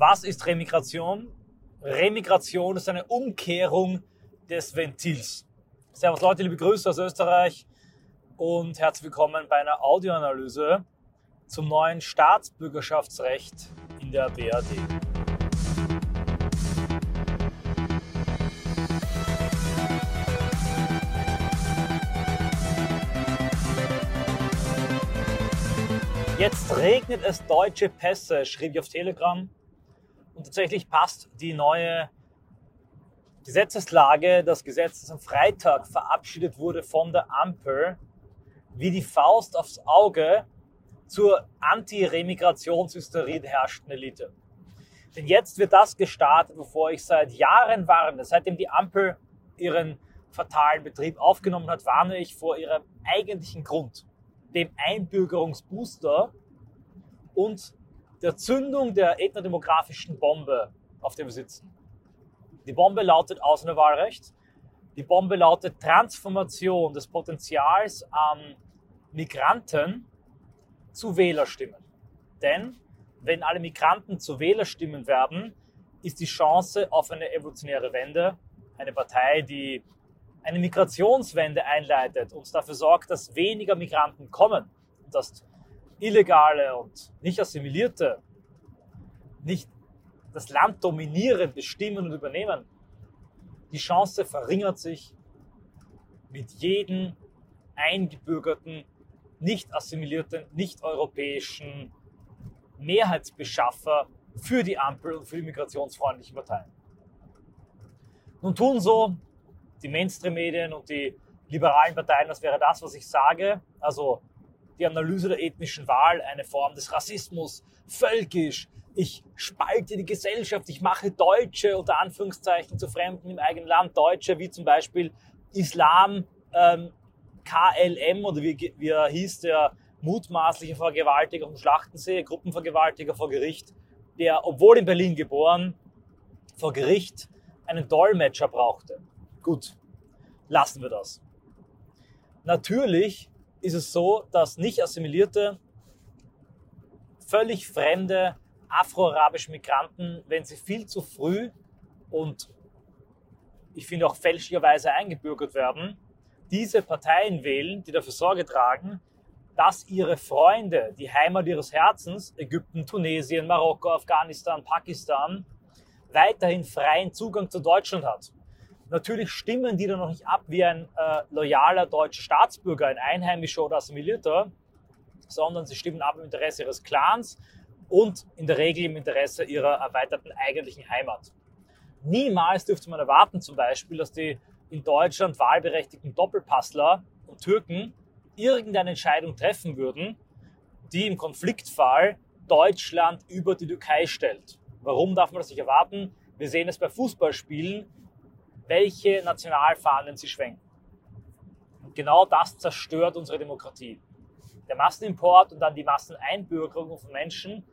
Was ist Remigration? Remigration ist eine Umkehrung des Ventils. Servus Leute, liebe Grüße aus Österreich und herzlich willkommen bei einer Audioanalyse zum neuen Staatsbürgerschaftsrecht in der BRD. Jetzt regnet es deutsche Pässe, schrieb ich auf Telegram. Und tatsächlich passt die neue Gesetzeslage, das Gesetz, das am Freitag verabschiedet wurde von der Ampel, wie die Faust aufs Auge zur Anti-Remigrationshysterie herrschenden Elite. Denn jetzt wird das gestartet, wovor ich seit Jahren warne. Seitdem die Ampel ihren fatalen Betrieb aufgenommen hat, warne ich vor ihrem eigentlichen Grund dem Einbürgerungsbooster und der Zündung der ethnodemografischen Bombe, auf der wir sitzen. Die Bombe lautet Ausländerwahlrecht. Die Bombe lautet Transformation des Potenzials an Migranten zu Wählerstimmen. Denn wenn alle Migranten zu Wählerstimmen werden, ist die Chance auf eine evolutionäre Wende, eine Partei, die eine Migrationswende einleitet und dafür sorgt, dass weniger Migranten kommen dass illegale und nicht assimilierte nicht das Land dominieren, bestimmen und übernehmen, die Chance verringert sich mit jedem eingebürgerten, nicht assimilierten, nicht europäischen Mehrheitsbeschaffer für die Ampel und für die migrationsfreundlichen Parteien. Nun tun so die Mainstream-Medien und die liberalen Parteien, das wäre das, was ich sage. Also die Analyse der ethnischen Wahl, eine Form des Rassismus, völkisch. Ich spalte die Gesellschaft, ich mache Deutsche unter Anführungszeichen zu Fremden im eigenen Land, Deutsche wie zum Beispiel Islam, ähm, KLM oder wie, wie er hieß, der mutmaßliche Vergewaltiger vom Schlachtensee, Gruppenvergewaltiger vor Gericht, der, obwohl in Berlin geboren, vor Gericht einen Dolmetscher brauchte. Gut, lassen wir das. Natürlich ist es so, dass nicht assimilierte, völlig fremde afro-arabische Migranten, wenn sie viel zu früh und ich finde auch fälschlicherweise eingebürgert werden, diese Parteien wählen, die dafür Sorge tragen, dass ihre Freunde, die Heimat ihres Herzens, Ägypten, Tunesien, Marokko, Afghanistan, Pakistan, weiterhin freien Zugang zu Deutschland hat. Natürlich stimmen die dann noch nicht ab wie ein äh, loyaler deutscher Staatsbürger, ein Einheimischer oder Assimilierter, sondern sie stimmen ab im Interesse ihres Clans und in der Regel im Interesse ihrer erweiterten eigentlichen Heimat. Niemals dürfte man erwarten, zum Beispiel, dass die in Deutschland wahlberechtigten Doppelpassler und Türken irgendeine Entscheidung treffen würden, die im Konfliktfall Deutschland über die Türkei stellt. Warum darf man das nicht erwarten? Wir sehen es bei Fußballspielen, welche Nationalfahnen sie schwenken. Und genau das zerstört unsere Demokratie. Der Massenimport und dann die Masseneinbürgerung von Menschen,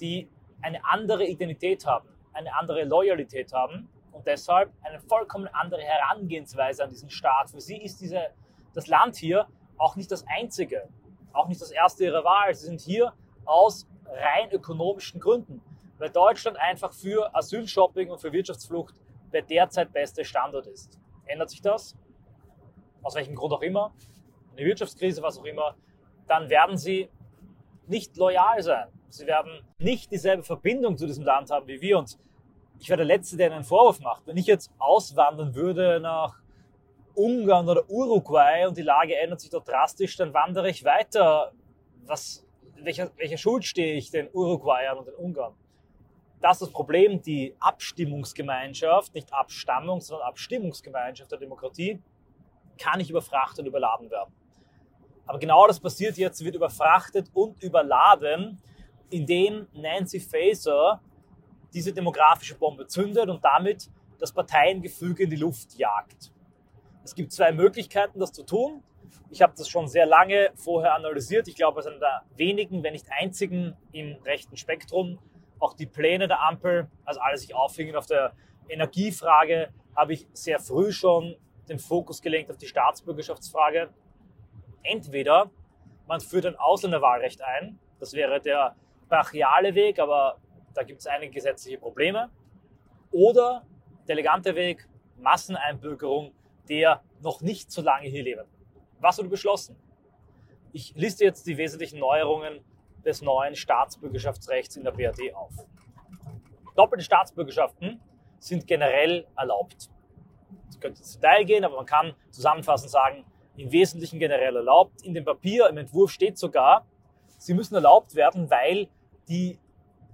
die eine andere Identität haben, eine andere Loyalität haben und deshalb eine vollkommen andere Herangehensweise an diesen Staat. Für sie ist diese, das Land hier auch nicht das einzige, auch nicht das erste ihrer Wahl. Sie sind hier aus rein ökonomischen Gründen, weil Deutschland einfach für Asylshopping und für Wirtschaftsflucht der derzeit beste Standort ist. Ändert sich das? Aus welchem Grund auch immer, eine Wirtschaftskrise, was auch immer, dann werden sie nicht loyal sein. Sie werden nicht dieselbe Verbindung zu diesem Land haben wie wir. Und ich wäre der Letzte, der einen Vorwurf macht. Wenn ich jetzt auswandern würde nach Ungarn oder Uruguay und die Lage ändert sich dort drastisch, dann wandere ich weiter. Was, welcher, welcher Schuld stehe ich den Uruguayern und den Ungarn? Das ist das Problem, die Abstimmungsgemeinschaft, nicht Abstammung, sondern Abstimmungsgemeinschaft der Demokratie, kann nicht überfrachtet und überladen werden. Aber genau das passiert jetzt, wird überfrachtet und überladen, indem Nancy Faeser diese demografische Bombe zündet und damit das Parteiengefüge in die Luft jagt. Es gibt zwei Möglichkeiten, das zu tun. Ich habe das schon sehr lange vorher analysiert. Ich glaube, es ist einer der wenigen, wenn nicht einzigen im rechten Spektrum, auch die Pläne der Ampel, also alle sich auffingen auf der Energiefrage, habe ich sehr früh schon den Fokus gelenkt auf die Staatsbürgerschaftsfrage. Entweder man führt ein Ausländerwahlrecht ein, das wäre der brachiale Weg, aber da gibt es einige gesetzliche Probleme. Oder der elegante Weg, Masseneinbürgerung der noch nicht so lange hier leben. Was wurde beschlossen? Ich liste jetzt die wesentlichen Neuerungen des neuen Staatsbürgerschaftsrechts in der BRD auf. Doppelte Staatsbürgerschaften sind generell erlaubt. Das könnte ins Detail gehen, aber man kann zusammenfassend sagen, im Wesentlichen generell erlaubt. In dem Papier, im Entwurf steht sogar, sie müssen erlaubt werden, weil die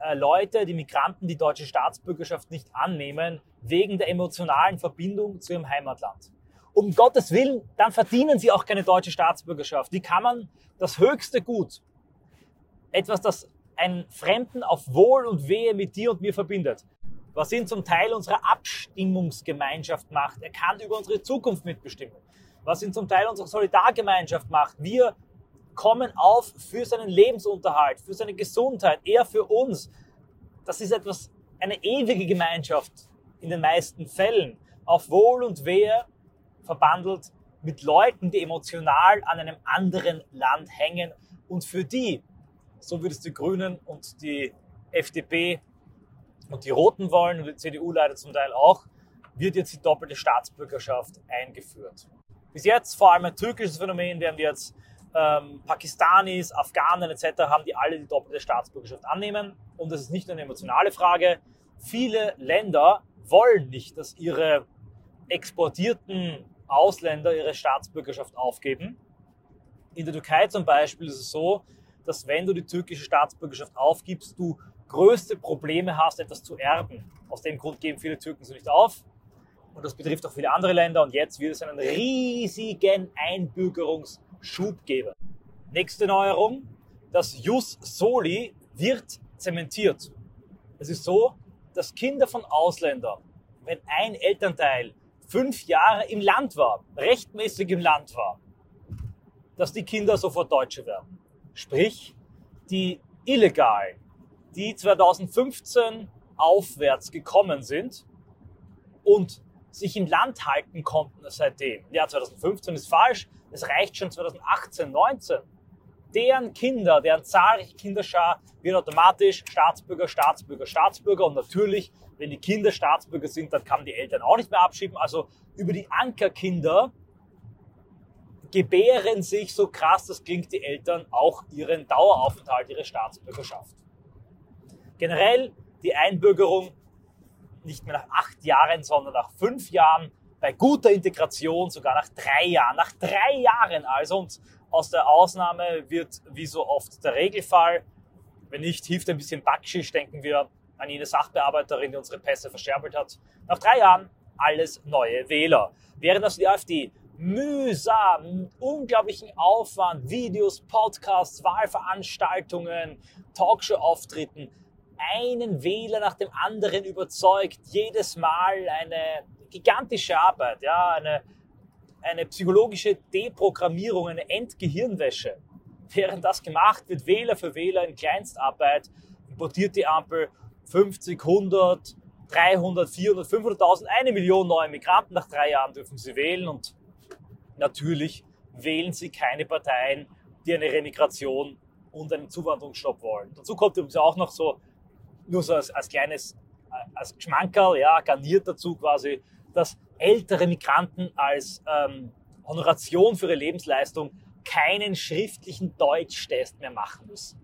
äh, Leute, die Migranten, die deutsche Staatsbürgerschaft nicht annehmen, wegen der emotionalen Verbindung zu ihrem Heimatland. Um Gottes Willen, dann verdienen sie auch keine deutsche Staatsbürgerschaft. Wie kann man das höchste Gut, etwas, das einen Fremden auf Wohl und Wehe mit dir und mir verbindet, was ihn zum Teil unserer Abstimmungsgemeinschaft macht. Er kann über unsere Zukunft mitbestimmen. Was ihn zum Teil unserer Solidargemeinschaft macht. Wir kommen auf für seinen Lebensunterhalt, für seine Gesundheit, er für uns. Das ist etwas, eine ewige Gemeinschaft in den meisten Fällen. Auf Wohl und Wehe verbandelt mit Leuten, die emotional an einem anderen Land hängen und für die, so wie es die Grünen und die FDP und die Roten wollen und die CDU leider zum Teil auch, wird jetzt die doppelte Staatsbürgerschaft eingeführt. Bis jetzt vor allem ein türkisches Phänomen, während wir jetzt ähm, Pakistanis, Afghanen etc. haben, die alle die doppelte Staatsbürgerschaft annehmen. Und das ist nicht nur eine emotionale Frage. Viele Länder wollen nicht, dass ihre exportierten Ausländer ihre Staatsbürgerschaft aufgeben. In der Türkei zum Beispiel ist es so, dass wenn du die türkische Staatsbürgerschaft aufgibst, du größte Probleme hast, etwas zu erben. Aus dem Grund geben viele Türken sie nicht auf. Und das betrifft auch viele andere Länder. Und jetzt wird es einen riesigen Einbürgerungsschub geben. Nächste Neuerung, das Jus Soli wird zementiert. Es ist so, dass Kinder von Ausländern, wenn ein Elternteil fünf Jahre im Land war, rechtmäßig im Land war, dass die Kinder sofort Deutsche werden. Sprich, die illegal, die 2015 aufwärts gekommen sind und sich im Land halten konnten seitdem. Ja, 2015 ist falsch, es reicht schon 2018, 19. Deren Kinder, deren zahlreiche Kinderschar wird automatisch Staatsbürger, Staatsbürger, Staatsbürger und natürlich wenn die Kinder Staatsbürger sind, dann kann die Eltern auch nicht mehr abschieben. Also über die Ankerkinder gebären sich, so krass das klingt, die Eltern auch ihren Daueraufenthalt, ihre Staatsbürgerschaft. Generell die Einbürgerung nicht mehr nach acht Jahren, sondern nach fünf Jahren, bei guter Integration sogar nach drei Jahren. Nach drei Jahren also und aus der Ausnahme wird wie so oft der Regelfall. Wenn nicht, hilft ein bisschen Backschisch, denken wir an jene Sachbearbeiterin, die unsere Pässe verscherbelt hat. Nach drei Jahren alles neue Wähler. Während also die AfD mühsam, unglaublichen Aufwand, Videos, Podcasts, Wahlveranstaltungen, Talkshow-Auftritten, einen Wähler nach dem anderen überzeugt, jedes Mal eine gigantische Arbeit, ja, eine, eine psychologische Deprogrammierung, eine Endgehirnwäsche. Während das gemacht wird, Wähler für Wähler in Kleinstarbeit, importiert die Ampel 50, 100, 300, 400, 500.000, eine Million neue Migranten. Nach drei Jahren dürfen sie wählen und natürlich wählen sie keine Parteien, die eine Remigration und einen Zuwanderungsstopp wollen. Dazu kommt übrigens auch noch so, nur so als, als kleines, als Geschmankerl, ja, garniert dazu quasi, dass ältere Migranten als ähm, Honoration für ihre Lebensleistung keinen schriftlichen Deutschtest mehr machen müssen.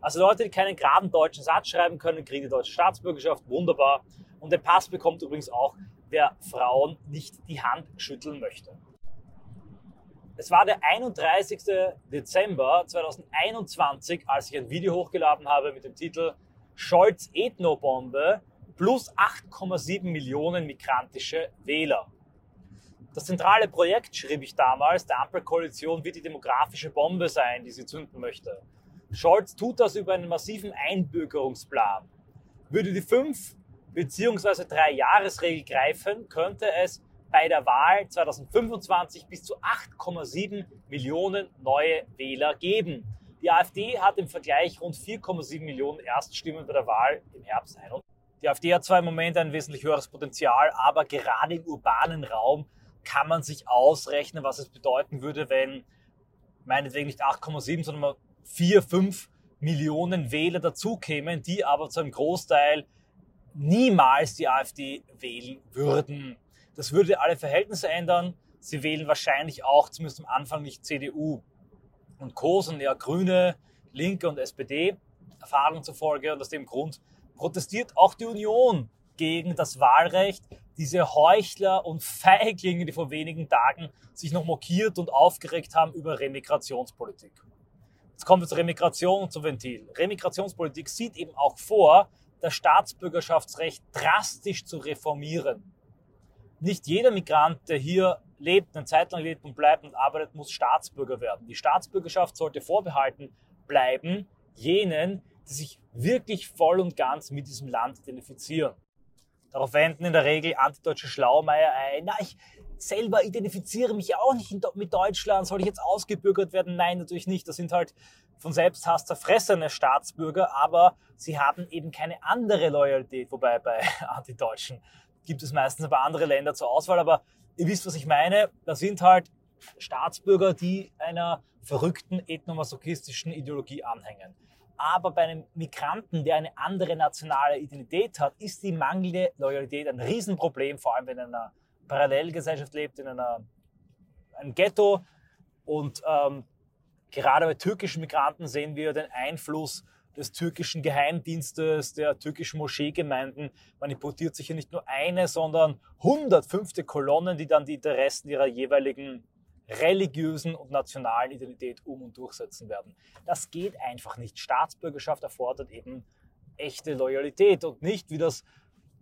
Also Leute, die keinen geraden deutschen Satz schreiben können, kriegen die deutsche Staatsbürgerschaft, wunderbar. Und den Pass bekommt übrigens auch, wer Frauen nicht die Hand schütteln möchte. Es war der 31. Dezember 2021, als ich ein Video hochgeladen habe mit dem Titel Scholz Ethnobombe plus 8,7 Millionen migrantische Wähler. Das zentrale Projekt, schrieb ich damals, der Ampelkoalition wird die demografische Bombe sein, die sie zünden möchte. Scholz tut das über einen massiven Einbürgerungsplan. Würde die fünf bzw. drei Jahresregel greifen, könnte es bei der Wahl 2025 bis zu 8,7 Millionen neue Wähler geben. Die AfD hat im Vergleich rund 4,7 Millionen Erststimmen bei der Wahl im Herbst 21. Die AfD hat zwar im Moment ein wesentlich höheres Potenzial, aber gerade im urbanen Raum kann man sich ausrechnen, was es bedeuten würde, wenn meinetwegen nicht 8,7, sondern 4, 5 Millionen Wähler dazukämen, die aber zu einem Großteil niemals die AfD wählen würden. Das würde alle Verhältnisse ändern. Sie wählen wahrscheinlich auch, zumindest am Anfang, nicht CDU und Co., sondern eher Grüne, Linke und SPD, Erfahrung zufolge. Und aus dem Grund protestiert auch die Union gegen das Wahlrecht. Diese Heuchler und Feiglinge, die vor wenigen Tagen sich noch mokiert und aufgeregt haben über Remigrationspolitik. Jetzt kommen wir zur Remigration und zum Ventil. Remigrationspolitik sieht eben auch vor, das Staatsbürgerschaftsrecht drastisch zu reformieren. Nicht jeder Migrant, der hier lebt, eine Zeit lang lebt und bleibt und arbeitet, muss Staatsbürger werden. Die Staatsbürgerschaft sollte vorbehalten bleiben jenen, die sich wirklich voll und ganz mit diesem Land identifizieren. Darauf wenden in der Regel antideutsche Schlaumeier ein, na, ich selber identifiziere mich auch nicht mit Deutschland, soll ich jetzt ausgebürgert werden? Nein, natürlich nicht. Das sind halt von Selbsthass zerfressene Staatsbürger, aber sie haben eben keine andere Loyalität, wobei bei Antideutschen gibt es meistens aber andere Länder zur Auswahl, aber ihr wisst, was ich meine. Da sind halt Staatsbürger, die einer verrückten ethnomasochistischen Ideologie anhängen. Aber bei einem Migranten, der eine andere nationale Identität hat, ist die mangelnde Loyalität ein Riesenproblem, vor allem wenn er in einer Parallelgesellschaft lebt, in einer, einem Ghetto. Und ähm, gerade bei türkischen Migranten sehen wir den Einfluss des türkischen Geheimdienstes, der türkischen Moscheegemeinden. Man importiert sich hier nicht nur eine, sondern 105. Kolonnen, die dann die Interessen ihrer jeweiligen religiösen und nationalen Identität um und durchsetzen werden. Das geht einfach nicht. Staatsbürgerschaft erfordert eben echte Loyalität und nicht, wie das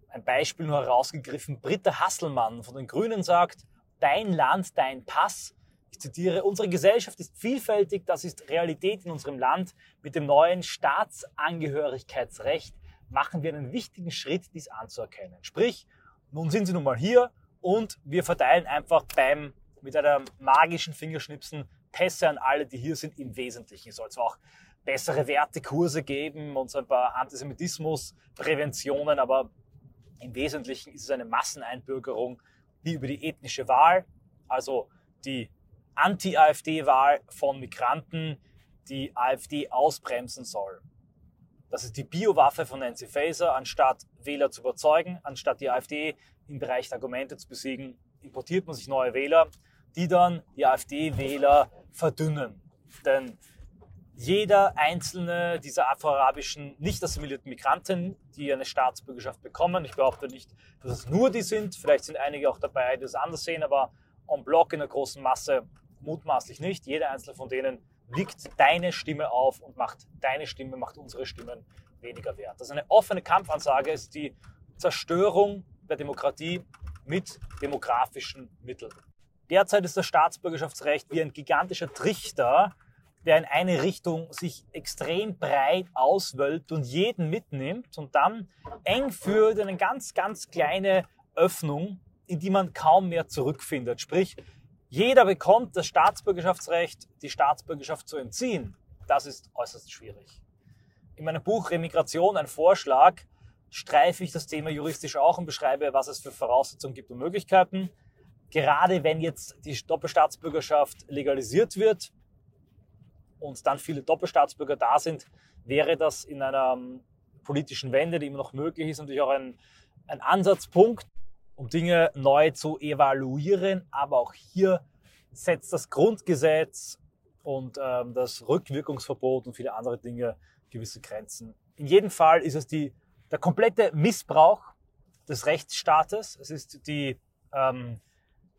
ein Beispiel nur herausgegriffen, Britta Hasselmann von den Grünen sagt, dein Land, dein Pass. Zitiere, unsere Gesellschaft ist vielfältig, das ist Realität in unserem Land. Mit dem neuen Staatsangehörigkeitsrecht machen wir einen wichtigen Schritt, dies anzuerkennen. Sprich, nun sind sie nun mal hier und wir verteilen einfach beim mit einem magischen Fingerschnipsen Pässe an alle, die hier sind, im Wesentlichen. Es soll zwar auch bessere Wertekurse geben und so ein paar Antisemitismuspräventionen, aber im Wesentlichen ist es eine Masseneinbürgerung, die über die ethnische Wahl, also die Anti-AfD-Wahl von Migranten, die AfD ausbremsen soll. Das ist die Biowaffe von Nancy Faeser, anstatt Wähler zu überzeugen, anstatt die AfD im Bereich der Argumente zu besiegen, importiert man sich neue Wähler die dann die AfD-Wähler verdünnen. Denn jeder einzelne dieser afroarabischen nicht assimilierten Migranten, die eine Staatsbürgerschaft bekommen, ich behaupte nicht, dass es nur die sind, vielleicht sind einige auch dabei, die es anders sehen, aber en bloc in der großen Masse mutmaßlich nicht. Jeder einzelne von denen wiegt deine Stimme auf und macht deine Stimme, macht unsere Stimmen weniger wert. Das ist eine offene Kampfansage, ist die Zerstörung der Demokratie mit demografischen Mitteln. Derzeit ist das Staatsbürgerschaftsrecht wie ein gigantischer Trichter, der in eine Richtung sich extrem breit auswölbt und jeden mitnimmt und dann eng führt in eine ganz, ganz kleine Öffnung, in die man kaum mehr zurückfindet. Sprich, jeder bekommt das Staatsbürgerschaftsrecht, die Staatsbürgerschaft zu entziehen. Das ist äußerst schwierig. In meinem Buch Remigration, ein Vorschlag, streife ich das Thema juristisch auch und beschreibe, was es für Voraussetzungen gibt und Möglichkeiten gerade wenn jetzt die Doppelstaatsbürgerschaft legalisiert wird und dann viele Doppelstaatsbürger da sind, wäre das in einer ähm, politischen Wende, die immer noch möglich ist, natürlich auch ein, ein Ansatzpunkt, um Dinge neu zu evaluieren. Aber auch hier setzt das Grundgesetz und ähm, das Rückwirkungsverbot und viele andere Dinge gewisse Grenzen. In jedem Fall ist es die, der komplette Missbrauch des Rechtsstaates. Es ist die ähm,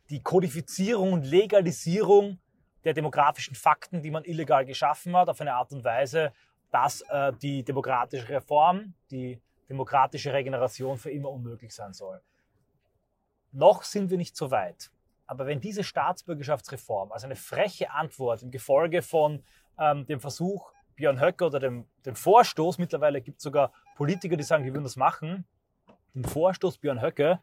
die Kodifizierung und Legalisierung der demografischen Fakten, die man illegal geschaffen hat, auf eine Art und Weise, dass äh, die demokratische Reform, die demokratische Regeneration für immer unmöglich sein soll. Noch sind wir nicht so weit. Aber wenn diese Staatsbürgerschaftsreform als eine freche Antwort im Gefolge von ähm, dem Versuch Björn Höcke oder dem, dem Vorstoß, mittlerweile gibt es sogar Politiker, die sagen, die würden das machen, dem Vorstoß Björn Höcke,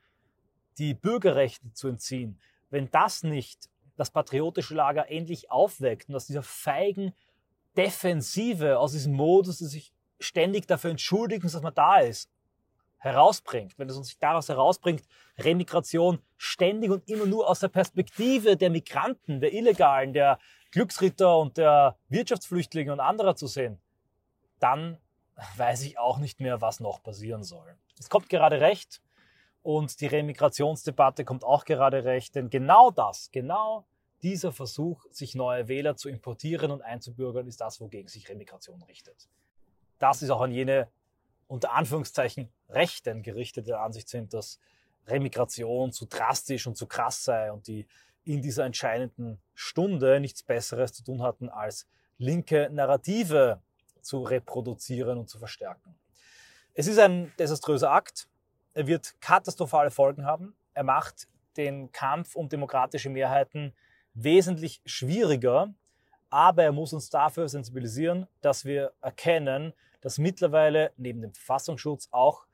die Bürgerrechte zu entziehen, wenn das nicht das patriotische Lager endlich aufweckt und aus dieser feigen Defensive, aus diesem Modus, dass sich ständig dafür entschuldigen, dass man da ist, herausbringt, wenn es uns nicht daraus herausbringt, Remigration ständig und immer nur aus der Perspektive der Migranten, der Illegalen, der Glücksritter und der Wirtschaftsflüchtlinge und anderer zu sehen, dann weiß ich auch nicht mehr, was noch passieren soll. Es kommt gerade recht und die Remigrationsdebatte kommt auch gerade recht, denn genau das, genau dieser Versuch, sich neue Wähler zu importieren und einzubürgern, ist das, wogegen sich Remigration richtet. Das ist auch an jene unter Anführungszeichen Rechten gerichtete Ansicht sind, dass Remigration zu drastisch und zu krass sei und die in dieser entscheidenden Stunde nichts Besseres zu tun hatten, als linke Narrative zu reproduzieren und zu verstärken. Es ist ein desaströser Akt. Er wird katastrophale Folgen haben. Er macht den Kampf um demokratische Mehrheiten wesentlich schwieriger, aber er muss uns dafür sensibilisieren, dass wir erkennen, dass mittlerweile neben dem Verfassungsschutz auch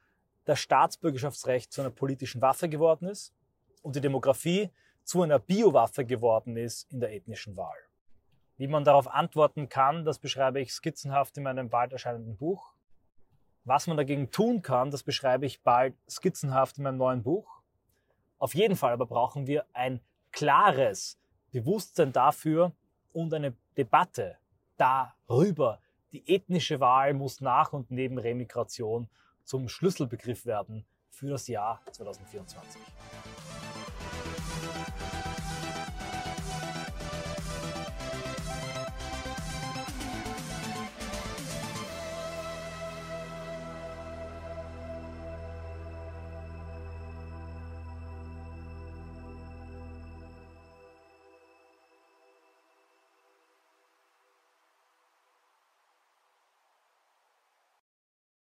das Staatsbürgerschaftsrecht zu einer politischen Waffe geworden ist und die Demografie zu einer Biowaffe geworden ist in der ethnischen Wahl. Wie man darauf antworten kann, das beschreibe ich skizzenhaft in meinem bald erscheinenden Buch. Was man dagegen tun kann, das beschreibe ich bald skizzenhaft in meinem neuen Buch. Auf jeden Fall aber brauchen wir ein klares Bewusstsein dafür und eine Debatte darüber. Die ethnische Wahl muss nach und neben Remigration zum Schlüsselbegriff werden für das Jahr 2024.